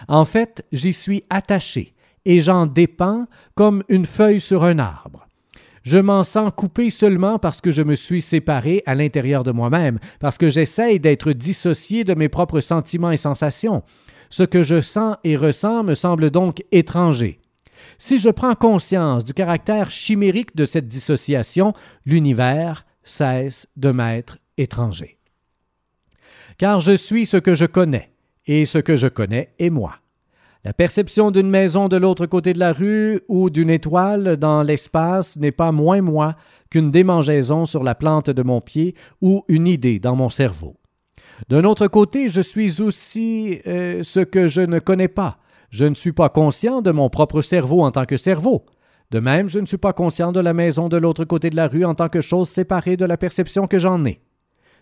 [SPEAKER 1] En fait, j'y suis attaché et j'en dépends comme une feuille sur un arbre. Je m'en sens coupé seulement parce que je me suis séparé à l'intérieur de moi-même, parce que j'essaye d'être dissocié de mes propres sentiments et sensations. Ce que je sens et ressens me semble donc étranger. Si je prends conscience du caractère chimérique de cette dissociation, l'univers cesse de m'être étranger. Car je suis ce que je connais, et ce que je connais est moi. La perception d'une maison de l'autre côté de la rue ou d'une étoile dans l'espace n'est pas moins moi qu'une démangeaison sur la plante de mon pied ou une idée dans mon cerveau. D'un autre côté, je suis aussi euh, ce que je ne connais pas. Je ne suis pas conscient de mon propre cerveau en tant que cerveau. De même, je ne suis pas conscient de la maison de l'autre côté de la rue en tant que chose séparée de la perception que j'en ai.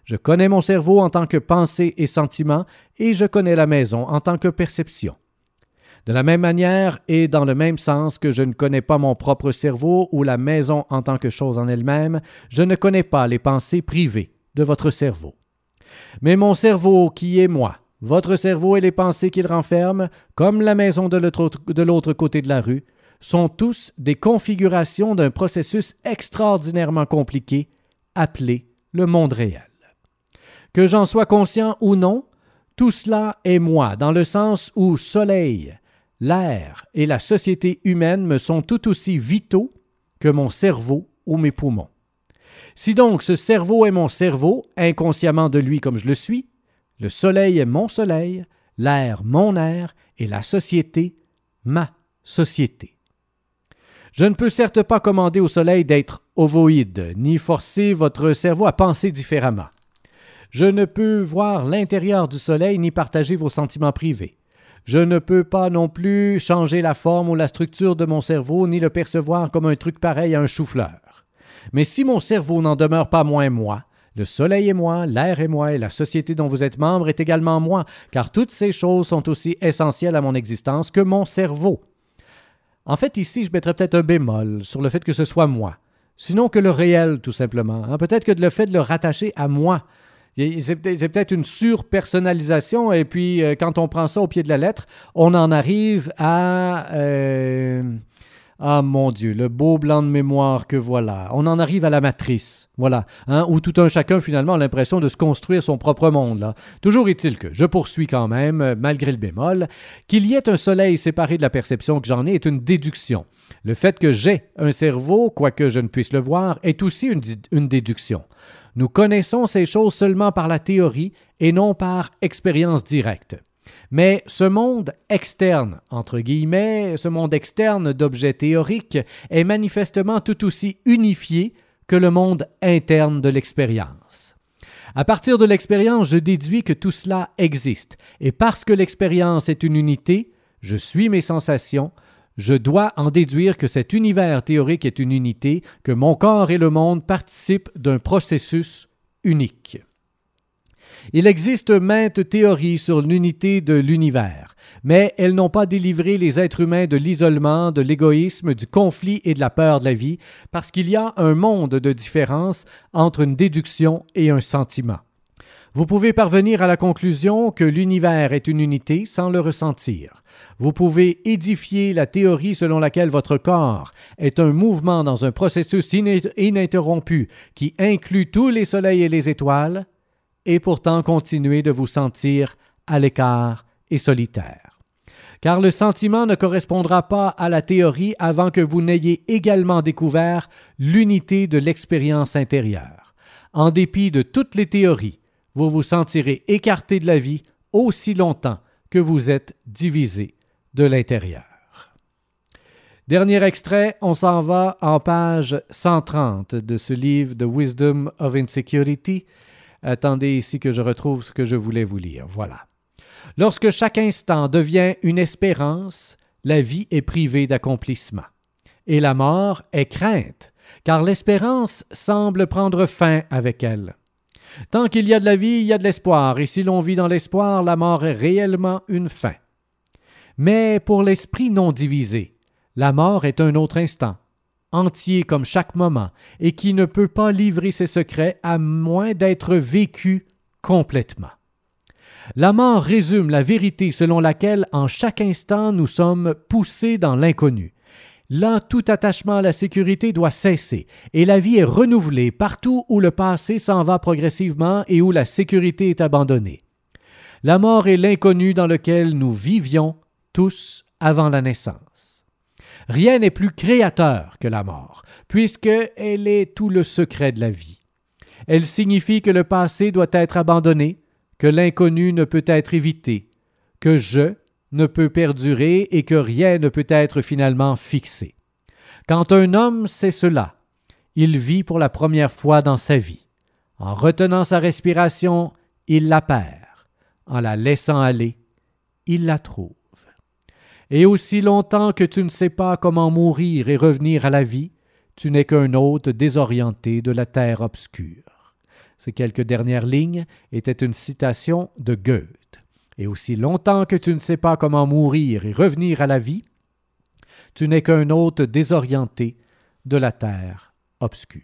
[SPEAKER 1] Je connais mon cerveau en tant que pensée et sentiment, et je connais la maison en tant que perception. De la même manière et dans le même sens que je ne connais pas mon propre cerveau ou la maison en tant que chose en elle-même, je ne connais pas les pensées privées de votre cerveau. Mais mon cerveau qui est moi, votre cerveau et les pensées qu'il renferme, comme la maison de l'autre côté de la rue, sont tous des configurations d'un processus extraordinairement compliqué appelé le monde réel. Que j'en sois conscient ou non, tout cela est moi, dans le sens où soleil, l'air et la société humaine me sont tout aussi vitaux que mon cerveau ou mes poumons. Si donc ce cerveau est mon cerveau, inconsciemment de lui comme je le suis, le soleil est mon soleil, l'air mon air, et la société ma société. Je ne peux certes pas commander au soleil d'être ovoïde, ni forcer votre cerveau à penser différemment. Je ne peux voir l'intérieur du soleil ni partager vos sentiments privés. Je ne peux pas non plus changer la forme ou la structure de mon cerveau ni le percevoir comme un truc pareil à un chou-fleur. Mais si mon cerveau n'en demeure pas moins moi, le soleil est moi, l'air est moi, et la société dont vous êtes membre est également moi, car toutes ces choses sont aussi essentielles à mon existence que mon cerveau. En fait, ici, je mettrais peut-être un bémol sur le fait que ce soit moi, sinon que le réel, tout simplement. Hein. Peut-être que le fait de le rattacher à moi, c'est peut-être une surpersonnalisation, et puis euh, quand on prend ça au pied de la lettre, on en arrive à... Euh, ah mon Dieu, le beau blanc de mémoire que voilà. On en arrive à la matrice, voilà, hein, où tout un chacun finalement a l'impression de se construire son propre monde. Là. Toujours est-il que je poursuis quand même, malgré le bémol, qu'il y ait un soleil séparé de la perception que j'en ai est une déduction. Le fait que j'ai un cerveau, quoique je ne puisse le voir, est aussi une, une déduction. Nous connaissons ces choses seulement par la théorie et non par expérience directe. Mais ce monde externe, entre guillemets, ce monde externe d'objets théoriques est manifestement tout aussi unifié que le monde interne de l'expérience. À partir de l'expérience, je déduis que tout cela existe, et parce que l'expérience est une unité, je suis mes sensations, je dois en déduire que cet univers théorique est une unité, que mon corps et le monde participent d'un processus unique. Il existe maintes théories sur l'unité de l'univers, mais elles n'ont pas délivré les êtres humains de l'isolement, de l'égoïsme, du conflit et de la peur de la vie, parce qu'il y a un monde de différence entre une déduction et un sentiment. Vous pouvez parvenir à la conclusion que l'univers est une unité sans le ressentir. Vous pouvez édifier la théorie selon laquelle votre corps est un mouvement dans un processus ininterrompu qui inclut tous les soleils et les étoiles, et pourtant continuer de vous sentir à l'écart et solitaire. Car le sentiment ne correspondra pas à la théorie avant que vous n'ayez également découvert l'unité de l'expérience intérieure. En dépit de toutes les théories, vous vous sentirez écarté de la vie aussi longtemps que vous êtes divisé de l'intérieur. Dernier extrait, on s'en va en page 130 de ce livre The Wisdom of Insecurity. Attendez ici que je retrouve ce que je voulais vous lire. Voilà. Lorsque chaque instant devient une espérance, la vie est privée d'accomplissement. Et la mort est crainte, car l'espérance semble prendre fin avec elle. Tant qu'il y a de la vie, il y a de l'espoir, et si l'on vit dans l'espoir, la mort est réellement une fin. Mais pour l'esprit non divisé, la mort est un autre instant, entier comme chaque moment, et qui ne peut pas livrer ses secrets à moins d'être vécu complètement. La mort résume la vérité selon laquelle en chaque instant nous sommes poussés dans l'inconnu. Là, tout attachement à la sécurité doit cesser, et la vie est renouvelée partout où le passé s'en va progressivement et où la sécurité est abandonnée. La mort est l'inconnu dans lequel nous vivions tous avant la naissance. Rien n'est plus créateur que la mort, puisque elle est tout le secret de la vie. Elle signifie que le passé doit être abandonné, que l'inconnu ne peut être évité, que je ne peut perdurer et que rien ne peut être finalement fixé. Quand un homme sait cela, il vit pour la première fois dans sa vie. En retenant sa respiration, il la perd. En la laissant aller, il la trouve. Et aussi longtemps que tu ne sais pas comment mourir et revenir à la vie, tu n'es qu'un hôte désorienté de la terre obscure. Ces quelques dernières lignes étaient une citation de Goethe. Et aussi longtemps que tu ne sais pas comment mourir et revenir à la vie, tu n'es qu'un hôte désorienté de la terre obscure.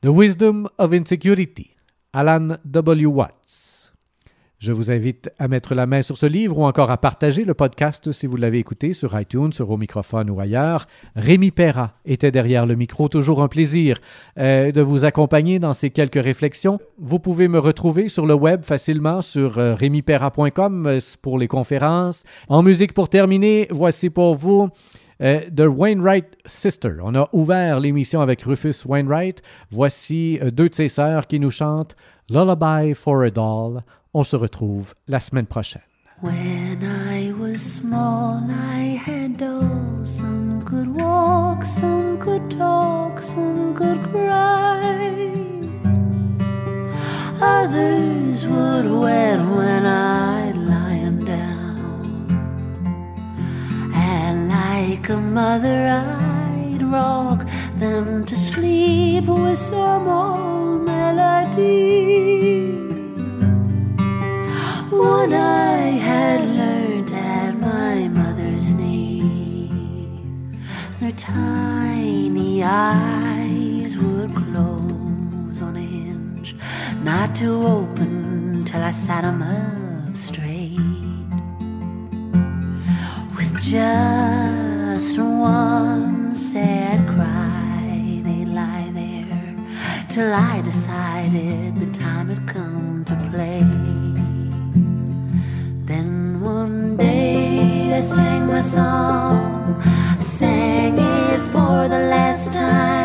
[SPEAKER 1] The Wisdom of Insecurity, Alan W. Watts. Je vous invite à mettre la main sur ce livre ou encore à partager le podcast si vous l'avez écouté sur iTunes, sur au microphone ou ailleurs. Rémi Perra était derrière le micro. Toujours un plaisir euh, de vous accompagner dans ces quelques réflexions. Vous pouvez me retrouver sur le web facilement sur euh, euh, pour les conférences. En musique pour terminer, voici pour vous euh, The Wainwright Sister. On a ouvert l'émission avec Rufus Wainwright. Voici deux de ses sœurs qui nous chantent Lullaby for a Doll. On se retrouve la semaine prochaine.
[SPEAKER 3] When I was small, I had dolls. Some could walk, some could talk, some could cry. Others would wet when I'd lie 'em down. And like a mother, I'd rock them to sleep with some old melody. What I had learned at my mother's knee. Their tiny eyes would close on a hinge, not to open till I sat 'em up straight. With just one sad cry, they'd lie there till I decided the time had come to play. I sang my song, I sang it for the last time.